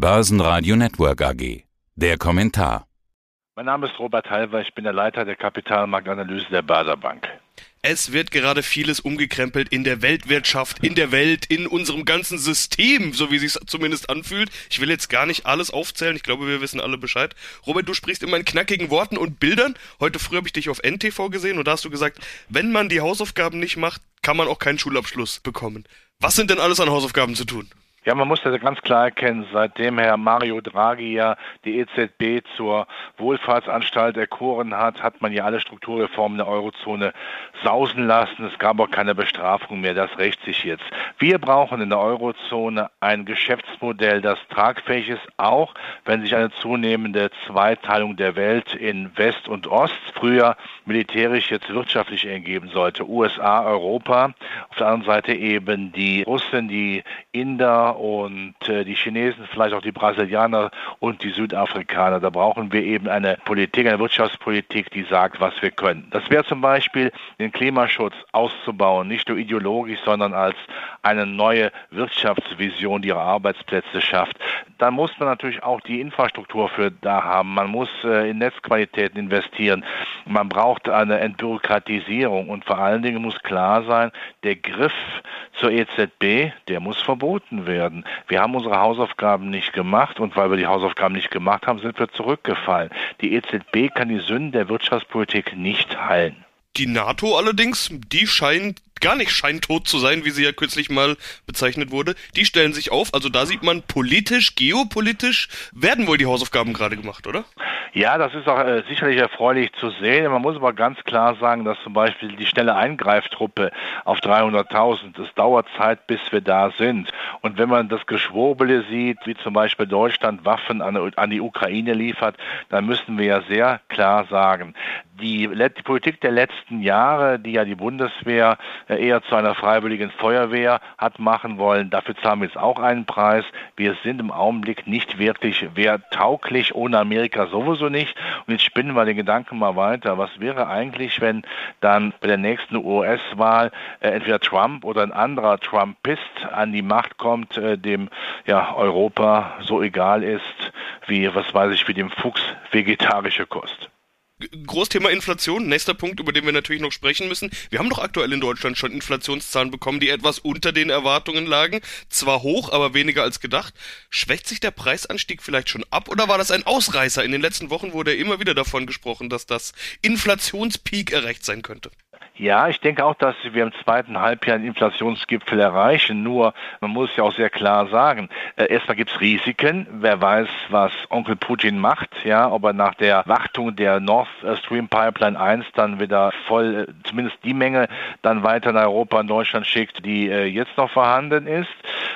Börsenradio Network AG. Der Kommentar. Mein Name ist Robert Halver, ich bin der Leiter der Kapitalmarktanalyse der Bader Bank. Es wird gerade vieles umgekrempelt in der Weltwirtschaft, in der Welt, in unserem ganzen System, so wie es sich zumindest anfühlt. Ich will jetzt gar nicht alles aufzählen, ich glaube, wir wissen alle Bescheid. Robert, du sprichst immer in knackigen Worten und Bildern. Heute früh habe ich dich auf NTV gesehen und da hast du gesagt, wenn man die Hausaufgaben nicht macht, kann man auch keinen Schulabschluss bekommen. Was sind denn alles an Hausaufgaben zu tun? Ja, man muss das ganz klar erkennen, seitdem Herr Mario Draghi ja die EZB zur Wohlfahrtsanstalt erkoren hat, hat man ja alle Strukturreformen der Eurozone sausen lassen. Es gab auch keine Bestrafung mehr. Das rächt sich jetzt. Wir brauchen in der Eurozone ein Geschäftsmodell, das tragfähig ist, auch wenn sich eine zunehmende Zweiteilung der Welt in West und Ost, früher militärisch, jetzt wirtschaftlich ergeben sollte. USA, Europa, auf der anderen Seite eben die Russen, die Inder, und äh, die Chinesen, vielleicht auch die Brasilianer und die Südafrikaner. Da brauchen wir eben eine Politik, eine Wirtschaftspolitik, die sagt, was wir können. Das wäre zum Beispiel den Klimaschutz auszubauen, nicht nur ideologisch, sondern als eine neue Wirtschaftsvision, die ihre Arbeitsplätze schafft. Dann muss man natürlich auch die Infrastruktur für da haben. Man muss äh, in Netzqualitäten investieren. Man braucht eine Entbürokratisierung und vor allen Dingen muss klar sein, der Griff zur EZB, der muss verboten werden werden. Wir haben unsere Hausaufgaben nicht gemacht und weil wir die Hausaufgaben nicht gemacht haben, sind wir zurückgefallen. Die EZB kann die Sünden der Wirtschaftspolitik nicht heilen. Die NATO allerdings, die scheint gar nicht scheintot zu sein, wie sie ja kürzlich mal bezeichnet wurde. Die stellen sich auf, also da sieht man politisch, geopolitisch werden wohl die Hausaufgaben gerade gemacht, oder? Ja, das ist auch äh, sicherlich erfreulich zu sehen. Man muss aber ganz klar sagen, dass zum Beispiel die schnelle Eingreiftruppe auf 300.000, es dauert Zeit, bis wir da sind. Und wenn man das Geschwurbele sieht, wie zum Beispiel Deutschland Waffen an, an die Ukraine liefert, dann müssen wir ja sehr klar sagen, die, die Politik der letzten Jahre, die ja die Bundeswehr eher zu einer freiwilligen Feuerwehr hat machen wollen, dafür zahlen wir jetzt auch einen Preis. Wir sind im Augenblick nicht wirklich wehrtauglich, ohne Amerika sowieso nicht. Und jetzt spinnen wir den Gedanken mal weiter. Was wäre eigentlich, wenn dann bei der nächsten US-Wahl äh, entweder Trump oder ein anderer Trumpist an die Macht kommt, äh, dem ja Europa so egal ist wie, was weiß ich, wie dem Fuchs vegetarische Kost? Großthema Inflation, nächster Punkt, über den wir natürlich noch sprechen müssen. Wir haben doch aktuell in Deutschland schon Inflationszahlen bekommen, die etwas unter den Erwartungen lagen. Zwar hoch, aber weniger als gedacht. Schwächt sich der Preisanstieg vielleicht schon ab oder war das ein Ausreißer? In den letzten Wochen wurde immer wieder davon gesprochen, dass das Inflationspeak erreicht sein könnte. Ja, ich denke auch, dass wir im zweiten Halbjahr einen Inflationsgipfel erreichen. Nur, man muss ja auch sehr klar sagen, äh, erstmal gibt es Risiken. Wer weiß, was Onkel Putin macht, ja, ob er nach der Wartung der Nord Stream Pipeline 1 dann wieder voll, äh, zumindest die Menge, dann weiter nach Europa und Deutschland schickt, die äh, jetzt noch vorhanden ist.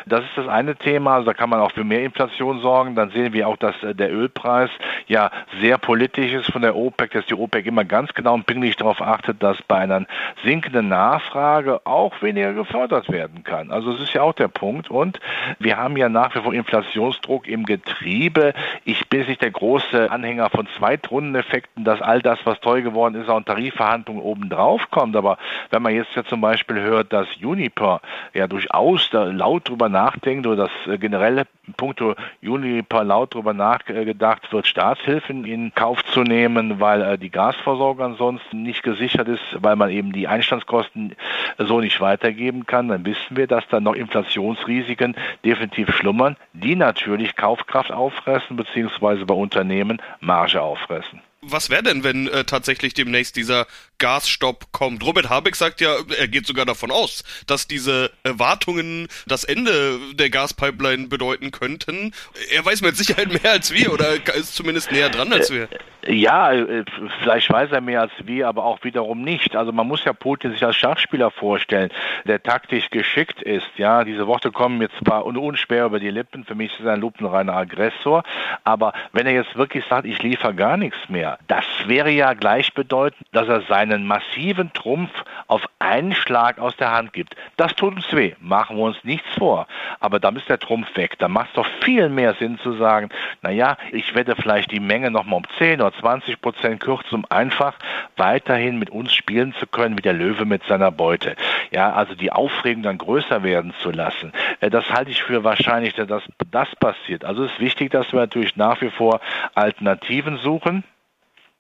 Das ist das eine Thema. Also da kann man auch für mehr Inflation sorgen. Dann sehen wir auch, dass äh, der Ölpreis ja sehr politisch ist von der OPEC, dass die OPEC immer ganz genau und pingelig darauf achtet, dass bei einer sinkende Nachfrage auch weniger gefördert werden kann. Also das ist ja auch der Punkt. Und wir haben ja nach wie vor Inflationsdruck im Getriebe. Ich bin nicht der große Anhänger von Zweitrundeneffekten, dass all das, was teuer geworden ist, auch in Tarifverhandlungen obendrauf kommt. Aber wenn man jetzt ja zum Beispiel hört, dass Uniper ja durchaus da laut drüber nachdenkt oder dass äh, generelle Punkte Uniper laut drüber nachgedacht wird, Staatshilfen in Kauf zu nehmen, weil äh, die Gasversorgung ansonsten nicht gesichert ist, weil man eben die Einstandskosten so nicht weitergeben kann, dann wissen wir, dass da noch Inflationsrisiken definitiv schlummern, die natürlich Kaufkraft auffressen beziehungsweise bei Unternehmen Marge auffressen was wäre denn, wenn äh, tatsächlich demnächst dieser Gasstopp kommt? Robert Habeck sagt ja, er geht sogar davon aus, dass diese Erwartungen das Ende der Gaspipeline bedeuten könnten. Er weiß mit Sicherheit mehr als wir oder ist zumindest näher dran als wir. Ja, äh, vielleicht weiß er mehr als wir, aber auch wiederum nicht. Also man muss ja Putin sich als Schachspieler vorstellen, der taktisch geschickt ist. Ja, diese Worte kommen jetzt zwar unschwer über die Lippen. Für mich ist er ein lupenreiner Aggressor. Aber wenn er jetzt wirklich sagt, ich liefere gar nichts mehr, das wäre ja gleichbedeutend, dass er seinen massiven Trumpf auf einen Schlag aus der Hand gibt. Das tut uns weh. Machen wir uns nichts vor. Aber dann ist der Trumpf weg. Da macht es doch viel mehr Sinn zu sagen, naja, ich werde vielleicht die Menge nochmal um 10 oder 20 Prozent kürzen, um einfach weiterhin mit uns spielen zu können, wie der Löwe mit seiner Beute. Ja, also die Aufregung dann größer werden zu lassen. Äh, das halte ich für wahrscheinlich, dass das passiert. Also es ist wichtig, dass wir natürlich nach wie vor Alternativen suchen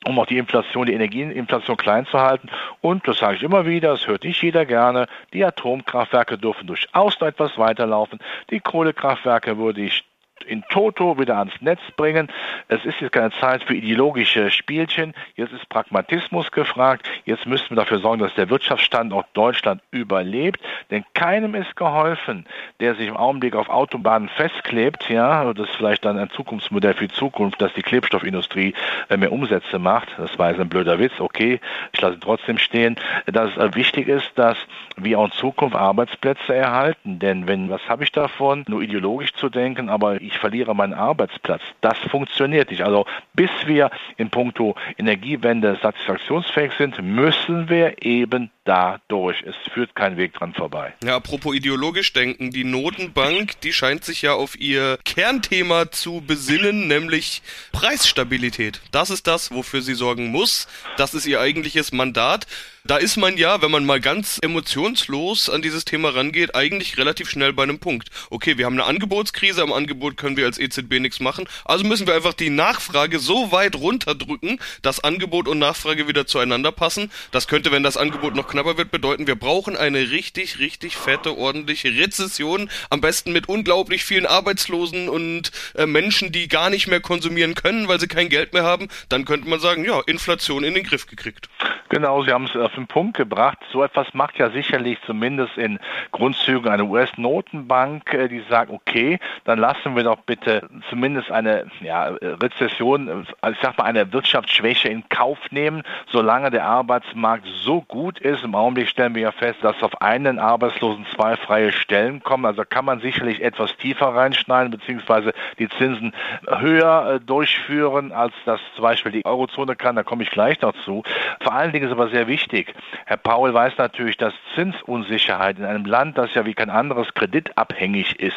um auch die Inflation, die Energieinflation klein zu halten. Und, das sage ich immer wieder, das hört nicht jeder gerne, die Atomkraftwerke dürfen durchaus noch etwas weiterlaufen. Die Kohlekraftwerke würde ich in Toto wieder ans Netz bringen. Es ist jetzt keine Zeit für ideologische Spielchen. Jetzt ist Pragmatismus gefragt. Jetzt müssen wir dafür sorgen, dass der Wirtschaftsstandort Deutschland überlebt. Denn keinem ist geholfen, der sich im Augenblick auf Autobahnen festklebt. Ja, das ist vielleicht dann ein Zukunftsmodell für die Zukunft, dass die Klebstoffindustrie äh, mehr Umsätze macht. Das war jetzt ein blöder Witz. Okay, ich lasse ihn trotzdem stehen. Dass es äh, wichtig ist, dass wir auch in Zukunft Arbeitsplätze erhalten. Denn wenn, was habe ich davon, nur ideologisch zu denken, aber ich verliere meinen Arbeitsplatz. Das funktioniert nicht. Also bis wir in puncto Energiewende satisfaktionsfähig sind, müssen wir eben dadurch. Es führt kein Weg dran vorbei. Ja, apropos ideologisch denken, die Notenbank, die scheint sich ja auf ihr Kernthema zu besinnen, nämlich Preisstabilität. Das ist das, wofür sie sorgen muss. Das ist ihr eigentliches Mandat. Da ist man ja, wenn man mal ganz emotionslos an dieses Thema rangeht, eigentlich relativ schnell bei einem Punkt. Okay, wir haben eine Angebotskrise, am Angebot können wir als EZB nichts machen, also müssen wir einfach die Nachfrage so weit runterdrücken, dass Angebot und Nachfrage wieder zueinander passen. Das könnte, wenn das Angebot noch knapper wird, bedeuten, wir brauchen eine richtig, richtig fette, ordentliche Rezession, am besten mit unglaublich vielen Arbeitslosen und äh, Menschen, die gar nicht mehr konsumieren können, weil sie kein Geld mehr haben. Dann könnte man sagen, ja, Inflation in den Griff gekriegt. Genau, Sie haben es auf den Punkt gebracht. So etwas macht ja sicherlich zumindest in Grundzügen eine US-Notenbank, äh, die sagt, okay, dann lassen wir doch bitte zumindest eine ja, Rezession, also ich sag mal eine Wirtschaftsschwäche in Kauf nehmen, solange der Arbeitsmarkt so gut ist. Im Augenblick stellen wir ja fest, dass auf einen Arbeitslosen zwei freie Stellen kommen. Also kann man sicherlich etwas tiefer reinschneiden, beziehungsweise die Zinsen höher äh, durchführen, als das zum Beispiel die Eurozone kann. Da komme ich gleich noch zu. Vor allen Ist aber sehr wichtig. Herr Paul weiß natürlich, dass Zinsunsicherheit in einem Land, das ja wie kein anderes kreditabhängig ist,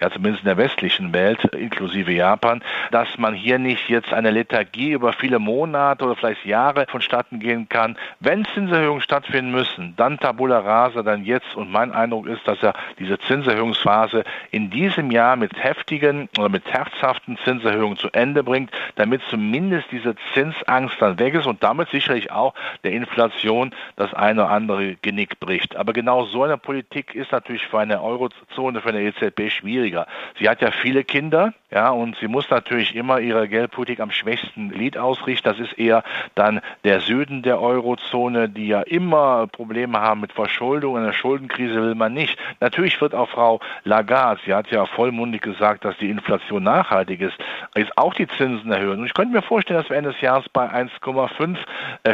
ja zumindest in der westlichen Welt, inklusive Japan, dass man hier nicht jetzt eine Lethargie über viele Monate oder vielleicht Jahre vonstatten gehen kann. Wenn Zinserhöhungen stattfinden müssen, dann tabula rasa, dann jetzt. Und mein Eindruck ist, dass er diese Zinserhöhungsphase in diesem Jahr mit heftigen oder mit herzhaften Zinserhöhungen zu Ende bringt, damit zumindest diese Zinsangst dann weg ist und damit sicherlich auch der Inflation das eine oder andere Genick bricht. Aber genau so eine Politik ist natürlich für eine Eurozone, für eine EZB schwieriger. Sie hat ja viele Kinder, ja, und sie muss natürlich immer ihre Geldpolitik am schwächsten Glied ausrichten. Das ist eher dann der Süden der Eurozone, die ja immer Probleme haben mit Verschuldung. Eine Schuldenkrise will man nicht. Natürlich wird auch Frau Lagarde, sie hat ja vollmundig gesagt, dass die Inflation nachhaltig ist, jetzt auch die Zinsen erhöhen. Und ich könnte mir vorstellen, dass wir Ende des Jahres bei 1,5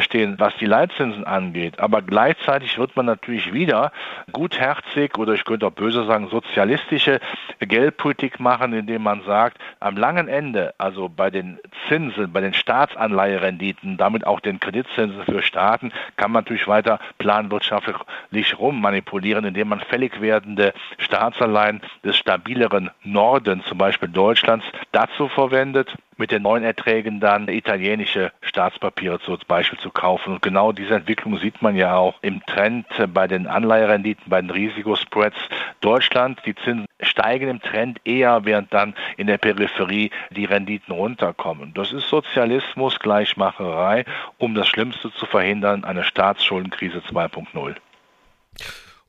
stehen, was die Leitzinsen angeht. Aber gleichzeitig wird man natürlich wieder gutherzig oder ich könnte auch böse sagen, sozialistische Geldpolitik machen, indem man sagt, am langen Ende, also bei den Zinsen, bei den Staatsanleiherenditen, damit auch den Kreditzinsen für Staaten, kann man natürlich weiter planwirtschaftlich rummanipulieren, indem man fällig werdende Staatsanleihen des stabileren Norden, zum Beispiel Deutschlands, dazu verwendet, mit den neuen Erträgen dann italienische Staatspapiere zum Beispiel zu kaufen. Und genau diese Entwicklung sieht man ja auch im Trend bei den Anleiherenditen, bei den Risikospreads. Deutschland, die Zinsen steigen im Trend eher, während dann in der Peripherie die Renditen runterkommen. Das ist Sozialismus, Gleichmacherei, um das Schlimmste zu verhindern, eine Staatsschuldenkrise 2.0.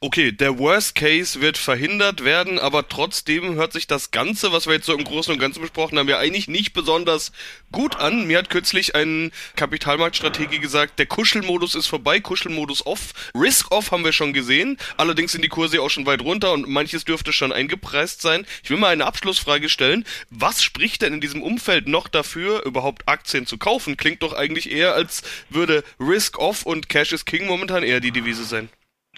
Okay, der Worst Case wird verhindert werden, aber trotzdem hört sich das Ganze, was wir jetzt so im Großen und Ganzen besprochen haben, ja eigentlich nicht besonders gut an. Mir hat kürzlich ein Kapitalmarktstratege gesagt, der Kuschelmodus ist vorbei, Kuschelmodus off. Risk off haben wir schon gesehen, allerdings sind die Kurse auch schon weit runter und manches dürfte schon eingepreist sein. Ich will mal eine Abschlussfrage stellen. Was spricht denn in diesem Umfeld noch dafür, überhaupt Aktien zu kaufen? Klingt doch eigentlich eher, als würde Risk off und Cash is King momentan eher die Devise sein.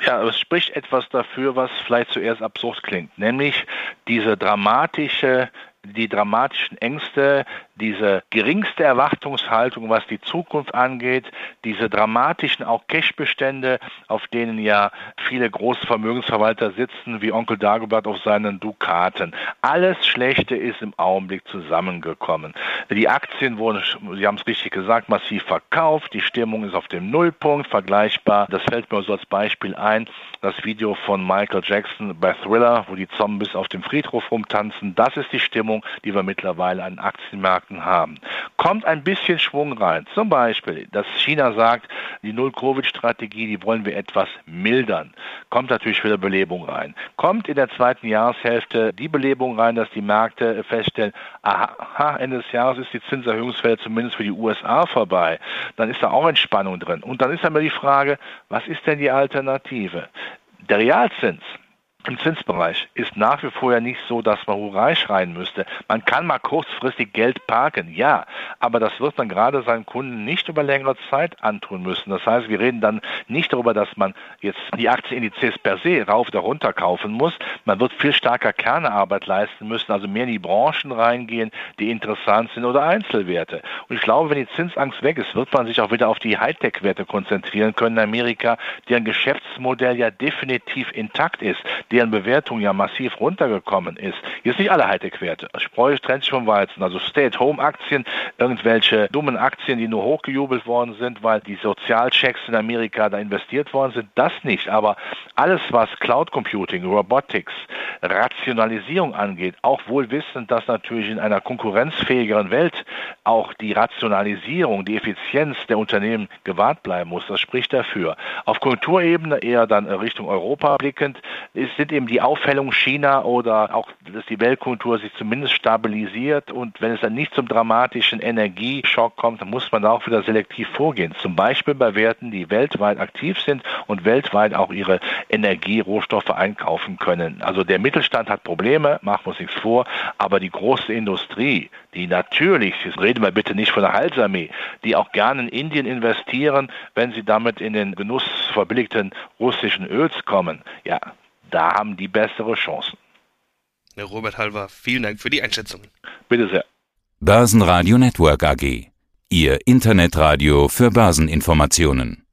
Ja, es spricht etwas dafür, was vielleicht zuerst absurd klingt, nämlich diese dramatische die dramatischen Ängste, diese geringste Erwartungshaltung, was die Zukunft angeht, diese dramatischen auch Cashbestände, auf denen ja viele große Vermögensverwalter sitzen, wie Onkel Dagobert auf seinen Dukaten. Alles Schlechte ist im Augenblick zusammengekommen. Die Aktien wurden, Sie haben es richtig gesagt, massiv verkauft, die Stimmung ist auf dem Nullpunkt, vergleichbar. Das fällt mir so als Beispiel ein, das Video von Michael Jackson bei Thriller, wo die Zombies auf dem Friedhof rumtanzen. Das ist die Stimmung, die wir mittlerweile an Aktienmärkten haben. Kommt ein bisschen Schwung rein. Zum Beispiel, dass China sagt, die Null-Covid-Strategie, die wollen wir etwas mildern. Kommt natürlich wieder Belebung rein. Kommt in der zweiten Jahreshälfte die Belebung rein, dass die Märkte feststellen, aha, Ende des Jahres ist die Zinserhöhungswelle zumindest für die USA vorbei. Dann ist da auch Entspannung drin. Und dann ist dann immer die Frage, was ist denn die Alternative? Der Realzins im Zinsbereich ist nach wie vor ja nicht so, dass man Hurra schreien müsste. Man kann mal kurzfristig Geld parken, ja, aber das wird man gerade seinen Kunden nicht über längere Zeit antun müssen. Das heißt, wir reden dann nicht darüber, dass man jetzt die Aktienindizes per se rauf oder runter kaufen muss. Man wird viel stärker Kernearbeit leisten müssen, also mehr in die Branchen reingehen, die interessant sind oder Einzelwerte. Und ich glaube, wenn die Zinsangst weg ist, wird man sich auch wieder auf die Hightech-Werte konzentrieren können in Amerika, deren Geschäftsmodell ja definitiv intakt ist deren Bewertung ja massiv runtergekommen ist. Jetzt nicht alle Hightech-Werte. Spreu trennt sich vom Weizen. Also Stay-at-Home-Aktien, irgendwelche dummen Aktien, die nur hochgejubelt worden sind, weil die Sozialchecks in Amerika da investiert worden sind, das nicht. Aber alles, was Cloud Computing, Robotics, Rationalisierung angeht, auch wohl wissend, dass natürlich in einer konkurrenzfähigeren Welt auch die Rationalisierung, die Effizienz der Unternehmen gewahrt bleiben muss. Das spricht dafür. Auf Kulturebene eher dann Richtung Europa blickend, ist, sind eben die Aufhellung China oder auch, dass die Weltkultur sich zumindest stabilisiert und wenn es dann nicht zum dramatischen Energieschock kommt, dann muss man da auch wieder selektiv vorgehen. Zum Beispiel bei Werten, die weltweit aktiv sind und weltweit auch ihre Energierohstoffe einkaufen können. Also der Mittelstand hat Probleme, machen wir uns nichts vor, aber die große Industrie, die natürlich, jetzt reden wir bitte nicht von der Halsarmee, die auch gerne in Indien investieren, wenn sie damit in den Genuss verbilligten russischen Öls kommen, ja, da haben die bessere Chancen. Herr Robert Halver, vielen Dank für die Einschätzung. Bitte sehr. Börsenradio Network AG. Ihr Internetradio für Börseninformationen.